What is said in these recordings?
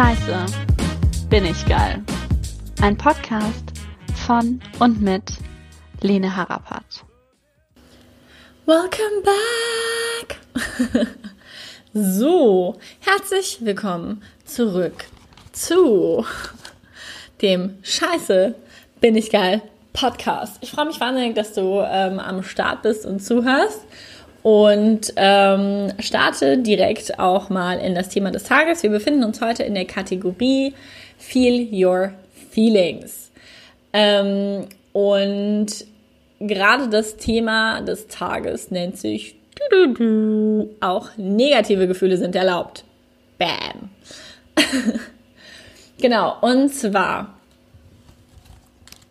Scheiße, bin ich geil. Ein Podcast von und mit Lene Harapat. Welcome back! so, herzlich willkommen zurück zu dem Scheiße, bin ich geil Podcast. Ich freue mich wahnsinnig, dass du ähm, am Start bist und zuhörst und ähm, starte direkt auch mal in das Thema des Tages. Wir befinden uns heute in der Kategorie Feel Your Feelings. Ähm, und gerade das Thema des Tages nennt sich auch negative Gefühle sind erlaubt. Bam. genau, und zwar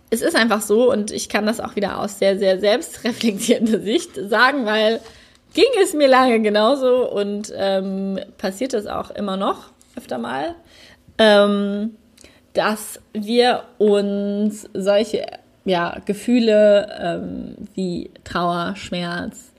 es ist einfach so und ich kann das auch wieder aus sehr, sehr selbstreflektierender Sicht sagen, weil ging es mir lange genauso und ähm, passiert es auch immer noch öfter mal, ähm, dass wir uns solche ja, Gefühle ähm, wie Trauer, Schmerz,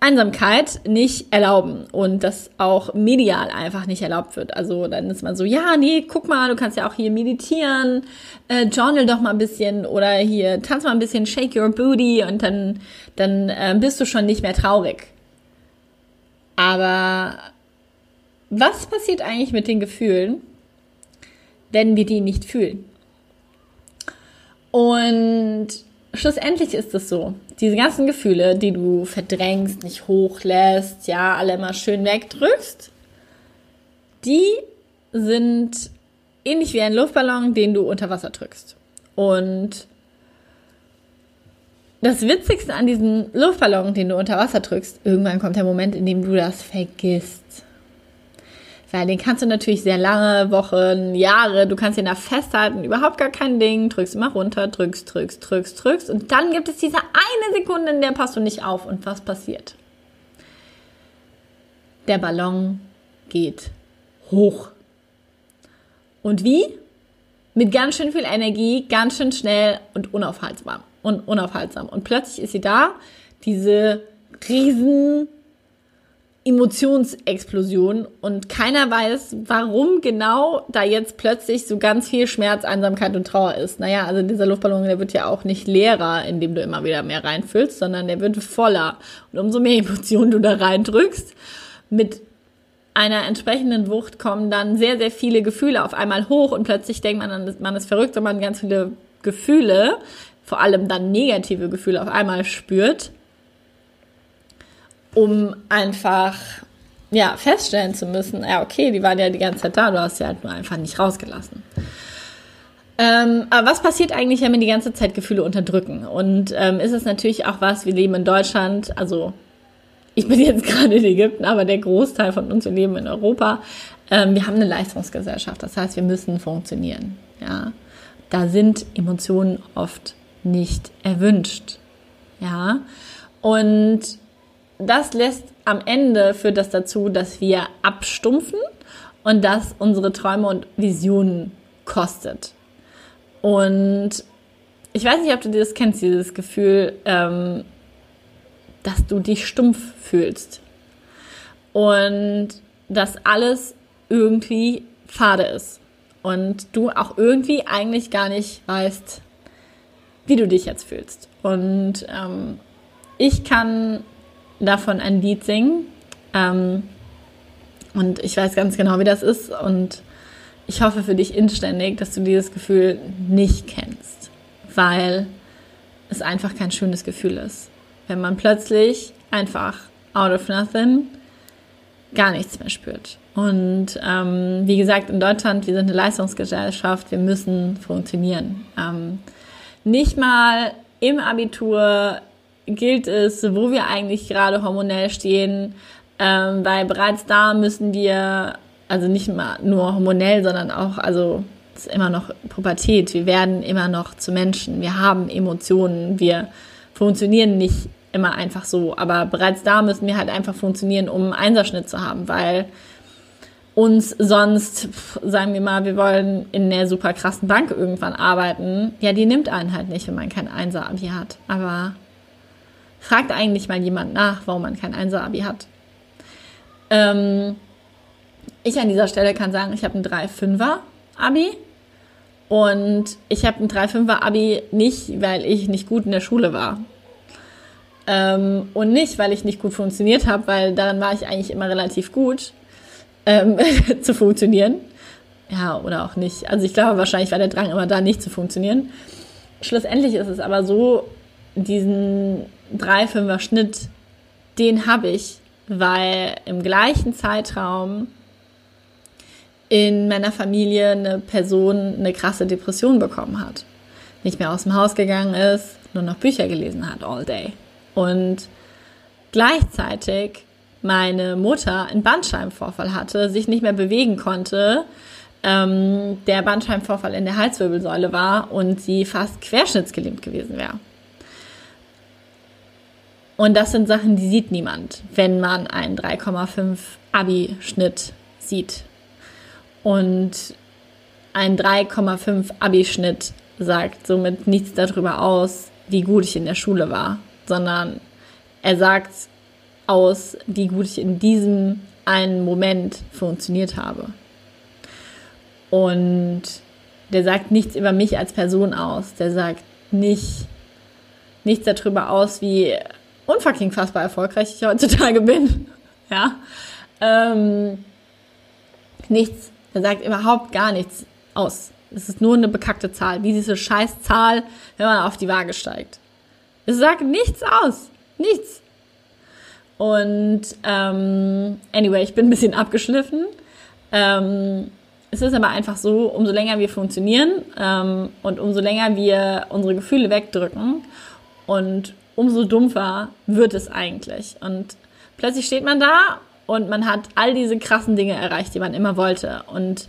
Einsamkeit nicht erlauben und das auch medial einfach nicht erlaubt wird. Also dann ist man so, ja, nee, guck mal, du kannst ja auch hier meditieren, äh, journal doch mal ein bisschen oder hier tanz mal ein bisschen, shake your booty und dann, dann äh, bist du schon nicht mehr traurig. Aber was passiert eigentlich mit den Gefühlen, wenn wir die nicht fühlen? Und schlussendlich ist es so, diese ganzen Gefühle, die du verdrängst, nicht hochlässt, ja, alle immer schön wegdrückst, die sind ähnlich wie ein Luftballon, den du unter Wasser drückst. Und das Witzigste an diesem Luftballon, den du unter Wasser drückst, irgendwann kommt der Moment, in dem du das vergisst. Weil den kannst du natürlich sehr lange, Wochen, Jahre, du kannst ihn da festhalten, überhaupt gar kein Ding, drückst immer runter, drückst, drückst, drückst, drückst und dann gibt es diese eine Sekunde, in der passt du nicht auf und was passiert? Der Ballon geht hoch. Und wie? Mit ganz schön viel Energie, ganz schön schnell und unaufhaltsam und unaufhaltsam. Und plötzlich ist sie da, diese riesen Emotionsexplosion und keiner weiß, warum genau da jetzt plötzlich so ganz viel Schmerz, Einsamkeit und Trauer ist. Naja, also dieser Luftballon, der wird ja auch nicht leerer, indem du immer wieder mehr reinfüllst, sondern der wird voller. Und umso mehr Emotionen du da reindrückst, mit einer entsprechenden Wucht kommen dann sehr, sehr viele Gefühle auf einmal hoch und plötzlich denkt man, man ist verrückt, man ganz viele Gefühle vor allem dann negative Gefühle auf einmal spürt, um einfach ja, feststellen zu müssen, ja, okay, die waren ja die ganze Zeit da, du hast sie halt nur einfach nicht rausgelassen. Ähm, aber was passiert eigentlich, wenn wir die ganze Zeit Gefühle unterdrücken? Und ähm, ist es natürlich auch was, wir leben in Deutschland, also ich bin jetzt gerade in Ägypten, aber der Großteil von uns, wir leben in Europa. Ähm, wir haben eine Leistungsgesellschaft, das heißt, wir müssen funktionieren. Ja, da sind Emotionen oft nicht erwünscht. Ja, und das lässt am Ende führt das dazu, dass wir abstumpfen und dass unsere Träume und Visionen kostet. Und ich weiß nicht, ob du das kennst, dieses Gefühl, ähm, dass du dich stumpf fühlst und dass alles irgendwie fade ist und du auch irgendwie eigentlich gar nicht weißt, wie du dich jetzt fühlst. Und ähm, ich kann davon ein Lied singen. Ähm, und ich weiß ganz genau, wie das ist. Und ich hoffe für dich inständig, dass du dieses Gefühl nicht kennst, weil es einfach kein schönes Gefühl ist. Wenn man plötzlich einfach out of nothing gar nichts mehr spürt. Und ähm, wie gesagt, in Deutschland, wir sind eine Leistungsgesellschaft, wir müssen funktionieren. Ähm, nicht mal im Abitur gilt es, wo wir eigentlich gerade hormonell stehen, ähm, weil bereits da müssen wir, also nicht mal nur hormonell, sondern auch, also es ist immer noch Pubertät, wir werden immer noch zu Menschen, wir haben Emotionen, wir funktionieren nicht immer einfach so, aber bereits da müssen wir halt einfach funktionieren, um einen Einserschnitt zu haben, weil uns sonst, sagen wir mal, wir wollen in der super krassen Bank irgendwann arbeiten, ja, die nimmt einen halt nicht, wenn man kein Einser-Abi hat. Aber fragt eigentlich mal jemand nach, warum man kein Einser-Abi hat. Ähm, ich an dieser Stelle kann sagen, ich habe ein 3-5er Abi. Und ich habe ein 3-5er Abi nicht, weil ich nicht gut in der Schule war. Ähm, und nicht, weil ich nicht gut funktioniert habe, weil daran war ich eigentlich immer relativ gut ähm, zu funktionieren. Ja, oder auch nicht. Also ich glaube, wahrscheinlich war der Drang immer da, nicht zu funktionieren. Schlussendlich ist es aber so, diesen 3-5er Schnitt, den habe ich, weil im gleichen Zeitraum in meiner Familie eine Person eine krasse Depression bekommen hat. Nicht mehr aus dem Haus gegangen ist, nur noch Bücher gelesen hat all day. Und gleichzeitig meine Mutter einen Bandscheibenvorfall hatte, sich nicht mehr bewegen konnte, ähm, der Bandscheibenvorfall in der Halswirbelsäule war und sie fast querschnittsgelähmt gewesen wäre. Und das sind Sachen, die sieht niemand, wenn man einen 3,5 Abi-Schnitt sieht. Und ein 3,5 Abi-Schnitt sagt somit nichts darüber aus, wie gut ich in der Schule war, sondern er sagt aus, wie gut ich in diesem einen Moment funktioniert habe. Und der sagt nichts über mich als Person aus. Der sagt nicht, nichts darüber aus, wie unfucking fassbar erfolgreich ich heutzutage bin. Ja. Ähm, nichts der sagt überhaupt gar nichts aus. Es ist nur eine bekackte Zahl, wie diese scheiß Zahl, wenn man auf die Waage steigt. Es sagt nichts aus. Nichts. Und ähm, anyway, ich bin ein bisschen abgeschliffen. Ähm, es ist aber einfach so, umso länger wir funktionieren ähm, und umso länger wir unsere Gefühle wegdrücken und umso dumpfer wird es eigentlich. Und plötzlich steht man da und man hat all diese krassen Dinge erreicht, die man immer wollte. Und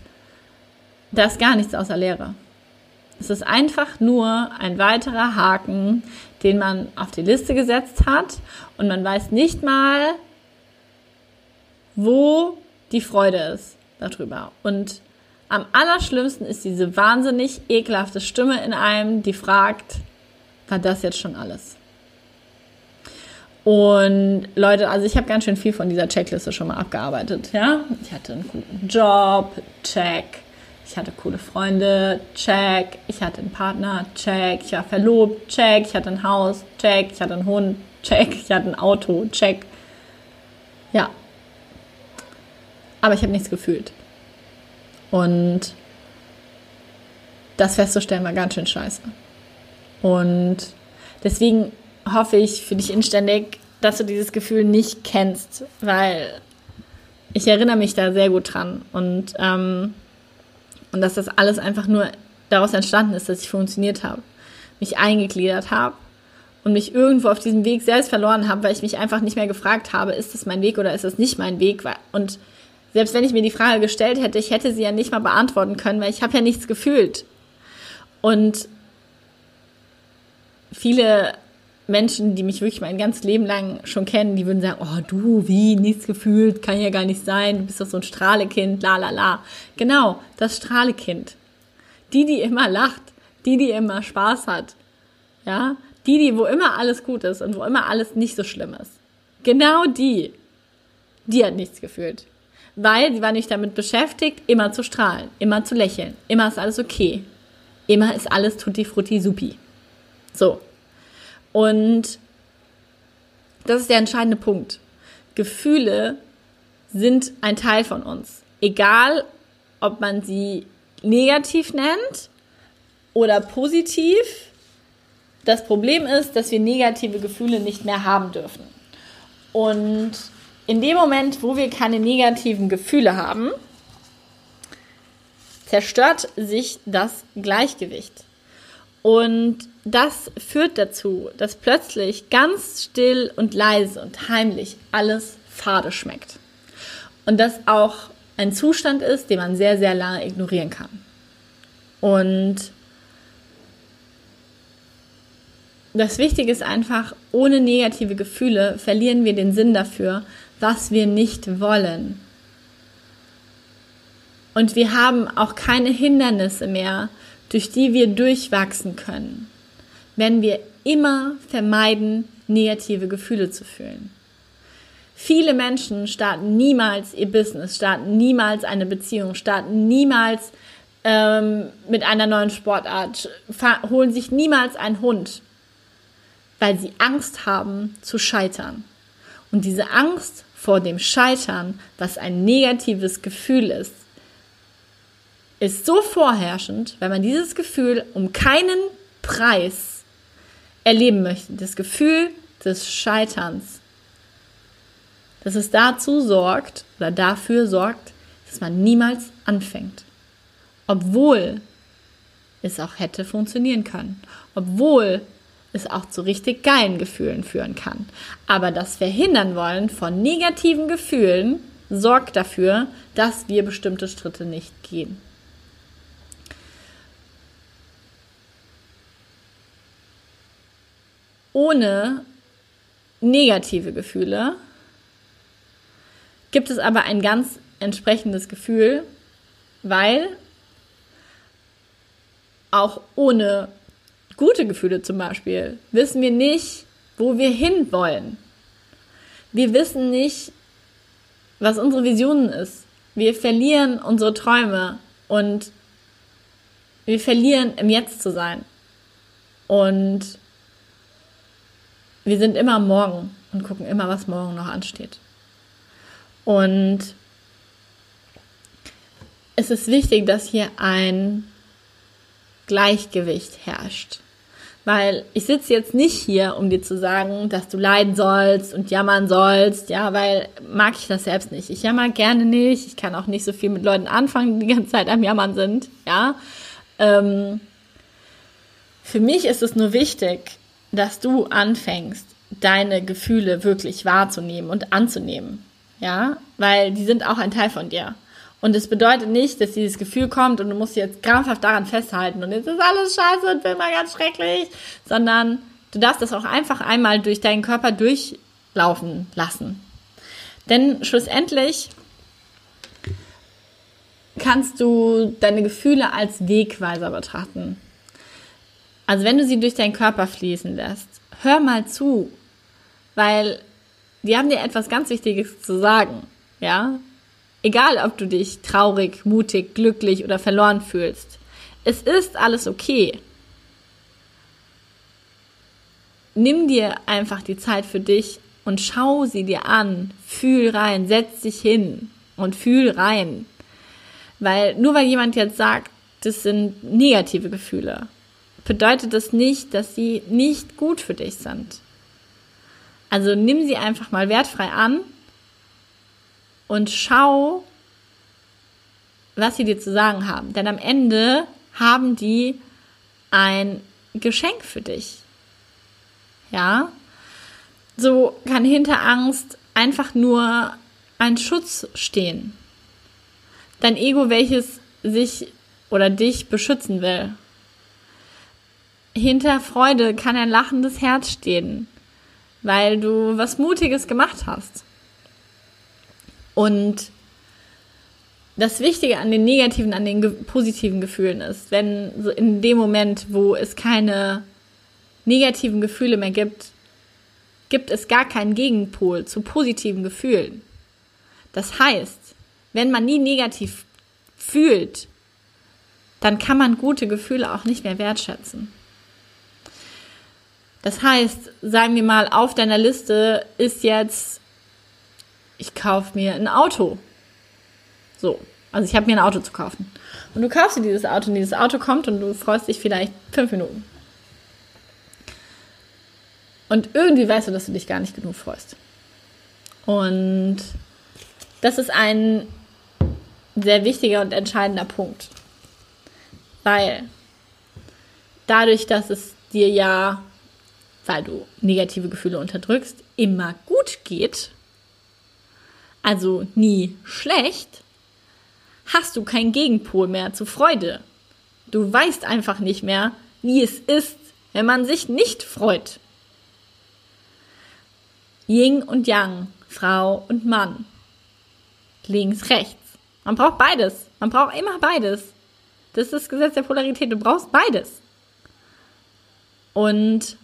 da ist gar nichts außer Leere. Es ist einfach nur ein weiterer Haken, den man auf die Liste gesetzt hat und man weiß nicht mal, wo die Freude ist darüber. Und am allerschlimmsten ist diese wahnsinnig ekelhafte Stimme in einem, die fragt, war das jetzt schon alles? Und Leute, also ich habe ganz schön viel von dieser Checkliste schon mal abgearbeitet. Ja, ich hatte einen guten Job, check. Ich hatte coole Freunde, check. Ich hatte einen Partner, check. Ich war verlobt, check. Ich hatte ein Haus, check. Ich hatte einen Hund, check. Ich hatte ein Auto, check. Ja. Aber ich habe nichts gefühlt. Und das festzustellen war ganz schön scheiße. Und deswegen hoffe ich für dich inständig, dass du dieses Gefühl nicht kennst, weil ich erinnere mich da sehr gut dran und, ähm, und dass das alles einfach nur daraus entstanden ist, dass ich funktioniert habe, mich eingegliedert habe und mich irgendwo auf diesem Weg selbst verloren habe, weil ich mich einfach nicht mehr gefragt habe, ist das mein Weg oder ist das nicht mein Weg? Und selbst wenn ich mir die Frage gestellt hätte, ich hätte sie ja nicht mal beantworten können, weil ich habe ja nichts gefühlt. Und viele Menschen, die mich wirklich mein ganzes Leben lang schon kennen, die würden sagen, oh du, wie, nichts gefühlt, kann ja gar nicht sein, du bist doch so ein Strahlekind, la la la. Genau, das Strahlekind. Die, die immer lacht, die, die immer Spaß hat. Ja, die, die, wo immer alles gut ist und wo immer alles nicht so schlimm ist. Genau die, die hat nichts gefühlt. Weil sie war nicht damit beschäftigt, immer zu strahlen, immer zu lächeln, immer ist alles okay. Immer ist alles tutti frutti supi. So, und das ist der entscheidende Punkt. Gefühle sind ein Teil von uns. Egal, ob man sie negativ nennt oder positiv. Das Problem ist, dass wir negative Gefühle nicht mehr haben dürfen. Und in dem Moment, wo wir keine negativen Gefühle haben, zerstört sich das Gleichgewicht. Und das führt dazu, dass plötzlich ganz still und leise und heimlich alles fade schmeckt. Und das auch ein Zustand ist, den man sehr, sehr lange ignorieren kann. Und das Wichtige ist einfach, ohne negative Gefühle verlieren wir den Sinn dafür, was wir nicht wollen. Und wir haben auch keine Hindernisse mehr, durch die wir durchwachsen können, wenn wir immer vermeiden, negative Gefühle zu fühlen. Viele Menschen starten niemals ihr Business, starten niemals eine Beziehung, starten niemals ähm, mit einer neuen Sportart, holen sich niemals einen Hund, weil sie Angst haben zu scheitern. Und diese Angst vor dem Scheitern, was ein negatives Gefühl ist, ist so vorherrschend, wenn man dieses Gefühl um keinen Preis erleben möchte. Das Gefühl des Scheiterns. Dass es dazu sorgt oder dafür sorgt, dass man niemals anfängt. Obwohl es auch hätte funktionieren können. Obwohl es auch zu richtig geilen Gefühlen führen kann. Aber das Verhindern wollen von negativen Gefühlen sorgt dafür, dass wir bestimmte Schritte nicht gehen. Ohne negative Gefühle gibt es aber ein ganz entsprechendes Gefühl, weil auch ohne gute Gefühle zum Beispiel wissen wir nicht, wo wir hinwollen. Wir wissen nicht, was unsere Visionen ist. Wir verlieren unsere Träume und wir verlieren im Jetzt zu sein. Und wir sind immer morgen und gucken immer, was morgen noch ansteht. Und es ist wichtig, dass hier ein Gleichgewicht herrscht. Weil ich sitze jetzt nicht hier, um dir zu sagen, dass du leiden sollst und jammern sollst, ja, weil mag ich das selbst nicht. Ich jammer gerne nicht. Ich kann auch nicht so viel mit Leuten anfangen, die die ganze Zeit am Jammern sind, ja. Ähm, für mich ist es nur wichtig, dass du anfängst, deine Gefühle wirklich wahrzunehmen und anzunehmen. Ja, weil die sind auch ein Teil von dir. Und es bedeutet nicht, dass dieses Gefühl kommt und du musst jetzt krampfhaft daran festhalten und jetzt ist alles scheiße und für immer ganz schrecklich, sondern du darfst das auch einfach einmal durch deinen Körper durchlaufen lassen. Denn schlussendlich kannst du deine Gefühle als Wegweiser betrachten. Also wenn du sie durch deinen Körper fließen lässt, hör mal zu, weil die haben dir etwas ganz Wichtiges zu sagen, ja? Egal, ob du dich traurig, mutig, glücklich oder verloren fühlst. Es ist alles okay. Nimm dir einfach die Zeit für dich und schau sie dir an. Fühl rein, setz dich hin und fühl rein. Weil nur weil jemand jetzt sagt, das sind negative Gefühle, bedeutet das nicht, dass sie nicht gut für dich sind. Also nimm sie einfach mal wertfrei an und schau, was sie dir zu sagen haben. Denn am Ende haben die ein Geschenk für dich. Ja? So kann hinter Angst einfach nur ein Schutz stehen. Dein Ego, welches sich oder dich beschützen will. Hinter Freude kann ein lachendes Herz stehen, weil du was Mutiges gemacht hast. Und das Wichtige an den negativen, an den positiven Gefühlen ist, wenn so in dem Moment, wo es keine negativen Gefühle mehr gibt, gibt es gar keinen Gegenpol zu positiven Gefühlen. Das heißt, wenn man nie negativ fühlt, dann kann man gute Gefühle auch nicht mehr wertschätzen. Das heißt, sagen wir mal, auf deiner Liste ist jetzt, ich kaufe mir ein Auto. So, also ich habe mir ein Auto zu kaufen. Und du kaufst dir dieses Auto und dieses Auto kommt und du freust dich vielleicht fünf Minuten. Und irgendwie weißt du, dass du dich gar nicht genug freust. Und das ist ein sehr wichtiger und entscheidender Punkt. Weil dadurch, dass es dir ja weil du negative Gefühle unterdrückst, immer gut geht, also nie schlecht, hast du keinen Gegenpol mehr zu Freude. Du weißt einfach nicht mehr, wie es ist, wenn man sich nicht freut. Ying und Yang, Frau und Mann. Links, rechts. Man braucht beides. Man braucht immer beides. Das ist das Gesetz der Polarität. Du brauchst beides. Und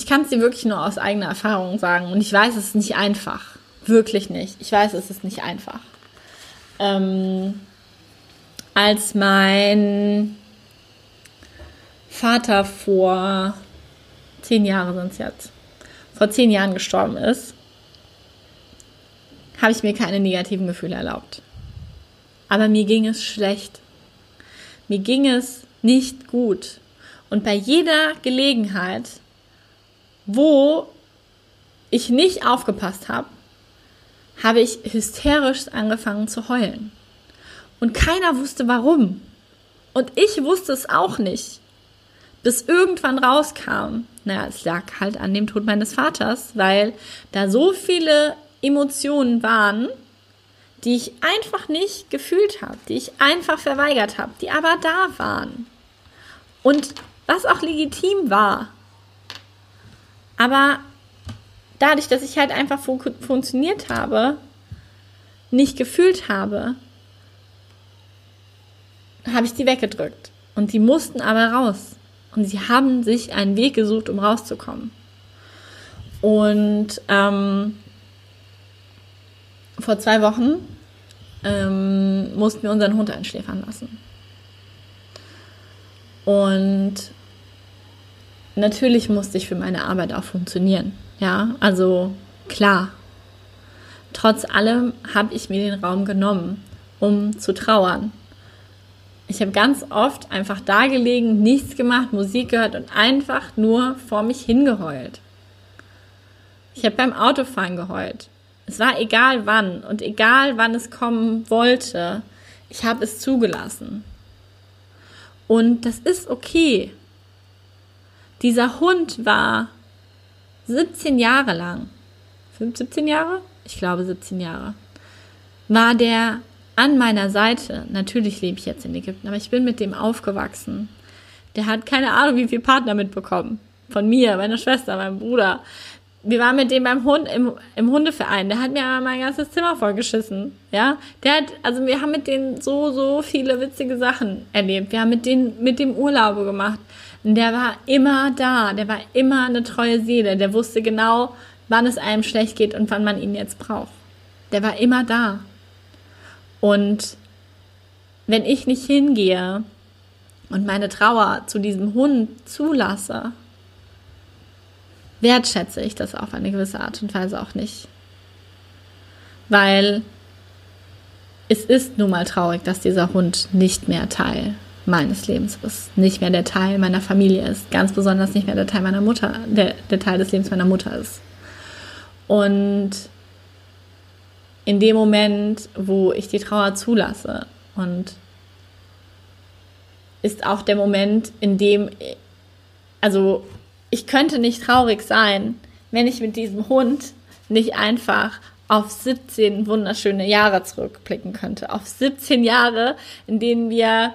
ich kann es dir wirklich nur aus eigener Erfahrung sagen. Und ich weiß, es ist nicht einfach. Wirklich nicht. Ich weiß, es ist nicht einfach. Ähm, als mein Vater vor zehn Jahren sind es jetzt, vor zehn Jahren gestorben ist, habe ich mir keine negativen Gefühle erlaubt. Aber mir ging es schlecht. Mir ging es nicht gut. Und bei jeder Gelegenheit, wo ich nicht aufgepasst habe, habe ich hysterisch angefangen zu heulen. Und keiner wusste warum. Und ich wusste es auch nicht. Bis irgendwann rauskam, naja, es lag halt an dem Tod meines Vaters, weil da so viele Emotionen waren, die ich einfach nicht gefühlt habe, die ich einfach verweigert habe, die aber da waren. Und was auch legitim war. Aber dadurch, dass ich halt einfach fun funktioniert habe, nicht gefühlt habe, habe ich die weggedrückt. Und die mussten aber raus. Und sie haben sich einen Weg gesucht, um rauszukommen. Und ähm, vor zwei Wochen ähm, mussten wir unseren Hund einschläfern lassen. Und natürlich musste ich für meine Arbeit auch funktionieren. Ja, also klar. Trotz allem habe ich mir den Raum genommen, um zu trauern. Ich habe ganz oft einfach da gelegen, nichts gemacht, Musik gehört und einfach nur vor mich hingeheult. Ich habe beim Autofahren geheult. Es war egal wann und egal wann es kommen wollte, ich habe es zugelassen. Und das ist okay. Dieser Hund war 17 Jahre lang, 17 Jahre? Ich glaube 17 Jahre, war der an meiner Seite. Natürlich lebe ich jetzt in Ägypten, aber ich bin mit dem aufgewachsen. Der hat keine Ahnung, wie viele Partner mitbekommen. Von mir, meiner Schwester, meinem Bruder wir waren mit dem beim Hund im, im Hundeverein. Der hat mir aber mein ganzes Zimmer vollgeschissen. Ja, der hat, also wir haben mit denen so, so viele witzige Sachen erlebt. Wir haben mit denen, mit dem Urlaube gemacht. Und der war immer da. Der war immer eine treue Seele. Der wusste genau, wann es einem schlecht geht und wann man ihn jetzt braucht. Der war immer da. Und wenn ich nicht hingehe und meine Trauer zu diesem Hund zulasse, wertschätze ich das auf eine gewisse Art und Weise auch nicht. Weil es ist nun mal traurig, dass dieser Hund nicht mehr Teil meines Lebens ist, nicht mehr der Teil meiner Familie ist, ganz besonders nicht mehr der Teil meiner Mutter, der, der Teil des Lebens meiner Mutter ist. Und in dem Moment, wo ich die Trauer zulasse und ist auch der Moment, in dem, also ich könnte nicht traurig sein, wenn ich mit diesem Hund nicht einfach auf 17 wunderschöne Jahre zurückblicken könnte. Auf 17 Jahre, in denen wir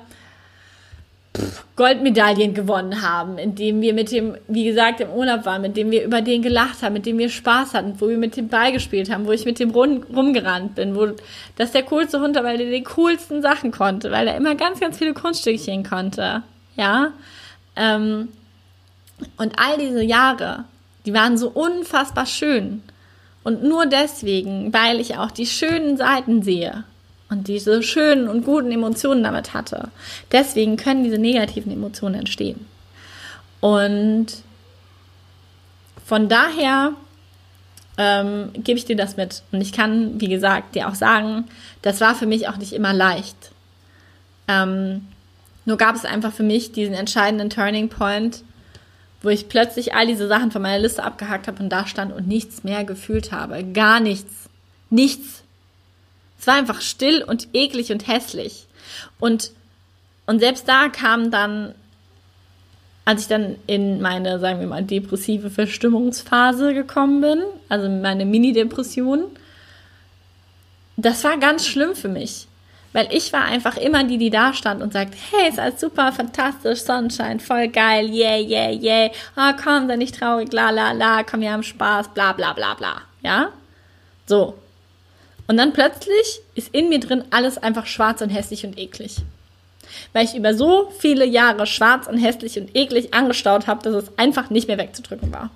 Goldmedaillen gewonnen haben, in denen wir mit dem, wie gesagt, im Urlaub waren, mit dem wir über den gelacht haben, mit dem wir Spaß hatten, wo wir mit dem Ball gespielt haben, wo ich mit dem rum, rumgerannt bin, wo das der coolste Hund war, weil er die coolsten Sachen konnte, weil er immer ganz, ganz viele Kunststückchen konnte. Ja. Ähm, und all diese Jahre, die waren so unfassbar schön. Und nur deswegen, weil ich auch die schönen Seiten sehe und diese schönen und guten Emotionen damit hatte, deswegen können diese negativen Emotionen entstehen. Und von daher ähm, gebe ich dir das mit. Und ich kann, wie gesagt, dir auch sagen, das war für mich auch nicht immer leicht. Ähm, nur gab es einfach für mich diesen entscheidenden Turning Point, wo ich plötzlich all diese Sachen von meiner Liste abgehakt habe und da stand und nichts mehr gefühlt habe. Gar nichts. Nichts. Es war einfach still und eklig und hässlich. Und, und selbst da kam dann, als ich dann in meine, sagen wir mal, depressive Verstimmungsphase gekommen bin, also meine Mini-Depression, das war ganz schlimm für mich. Weil ich war einfach immer die, die da stand und sagt, hey, ist alles super, fantastisch, Sonnenschein, voll geil, yeah, yeah, yeah. Ah, oh, komm, sei nicht traurig, la, la, la, komm, wir haben Spaß, bla, bla, bla, bla. Ja? So. Und dann plötzlich ist in mir drin alles einfach schwarz und hässlich und eklig. Weil ich über so viele Jahre schwarz und hässlich und eklig angestaut habe, dass es einfach nicht mehr wegzudrücken war.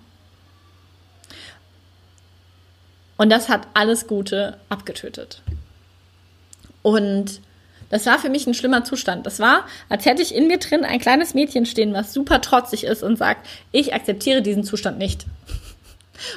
Und das hat alles Gute abgetötet. Und das war für mich ein schlimmer Zustand. Das war, als hätte ich in mir drin ein kleines Mädchen stehen, was super trotzig ist und sagt, ich akzeptiere diesen Zustand nicht.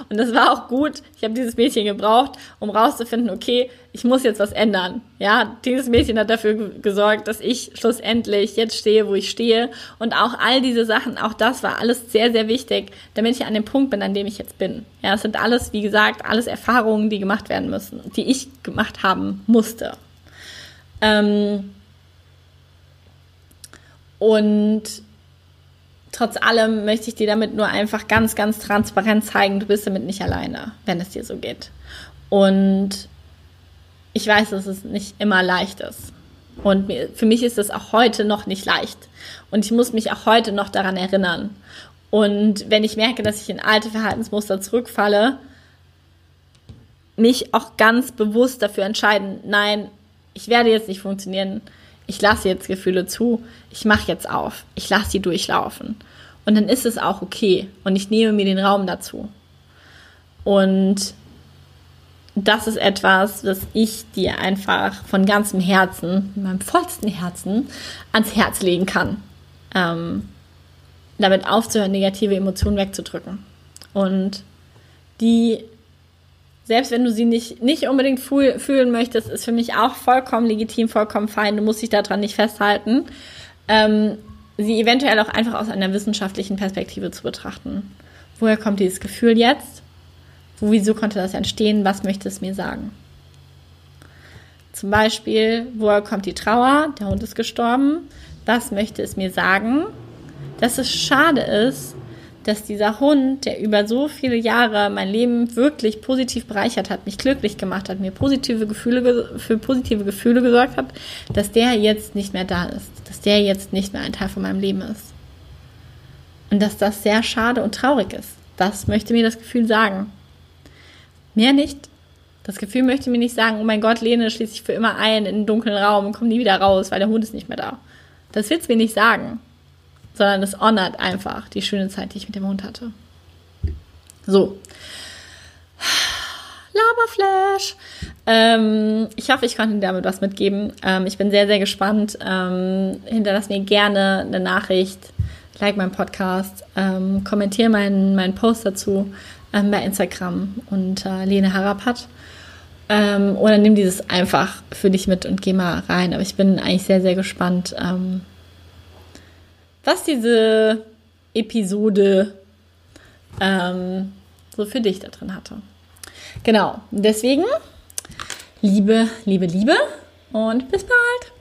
Und das war auch gut. Ich habe dieses Mädchen gebraucht, um rauszufinden, okay, ich muss jetzt was ändern. Ja, dieses Mädchen hat dafür gesorgt, dass ich schlussendlich jetzt stehe, wo ich stehe. Und auch all diese Sachen, auch das war alles sehr, sehr wichtig, damit ich an dem Punkt bin, an dem ich jetzt bin. Ja, es sind alles, wie gesagt, alles Erfahrungen, die gemacht werden müssen, die ich gemacht haben musste. Ähm und trotz allem möchte ich dir damit nur einfach ganz, ganz transparent zeigen, du bist damit nicht alleine, wenn es dir so geht. Und ich weiß, dass es nicht immer leicht ist. Und für mich ist es auch heute noch nicht leicht. Und ich muss mich auch heute noch daran erinnern. Und wenn ich merke, dass ich in alte Verhaltensmuster zurückfalle, mich auch ganz bewusst dafür entscheiden, nein, ich werde jetzt nicht funktionieren, ich lasse jetzt Gefühle zu, ich mache jetzt auf, ich lasse sie durchlaufen. Und dann ist es auch okay und ich nehme mir den Raum dazu. Und das ist etwas, was ich dir einfach von ganzem Herzen, meinem vollsten Herzen, ans Herz legen kann. Ähm, damit aufzuhören, negative Emotionen wegzudrücken. Und die selbst wenn du sie nicht, nicht unbedingt fühlen möchtest, ist für mich auch vollkommen legitim, vollkommen fein. Du musst dich daran nicht festhalten. Ähm, sie eventuell auch einfach aus einer wissenschaftlichen Perspektive zu betrachten. Woher kommt dieses Gefühl jetzt? Wieso konnte das entstehen? Was möchte es mir sagen? Zum Beispiel, woher kommt die Trauer? Der Hund ist gestorben. Was möchte es mir sagen? Dass es schade ist, dass dieser Hund, der über so viele Jahre mein Leben wirklich positiv bereichert hat, mich glücklich gemacht hat, mir positive Gefühle für positive Gefühle gesorgt hat, dass der jetzt nicht mehr da ist, dass der jetzt nicht mehr ein Teil von meinem Leben ist. Und dass das sehr schade und traurig ist. Das möchte mir das Gefühl sagen. Mehr nicht. Das Gefühl möchte mir nicht sagen, oh mein Gott, Lene schließe ich für immer ein in einen dunklen Raum und komme nie wieder raus, weil der Hund ist nicht mehr da. Das will es mir nicht sagen sondern es honert einfach die schöne Zeit, die ich mit dem Hund hatte. So. Laberflash. Ähm, ich hoffe, ich konnte dir damit was mitgeben. Ähm, ich bin sehr, sehr gespannt. Ähm, hinterlass mir gerne eine Nachricht, like meinen Podcast, ähm, kommentiere meinen, meinen Post dazu ähm, bei Instagram unter Lene Harapat. Ähm, oder nimm dieses einfach für dich mit und geh mal rein. Aber ich bin eigentlich sehr, sehr gespannt, ähm, was diese Episode ähm, so für dich da drin hatte. Genau, deswegen Liebe, Liebe, Liebe und bis bald.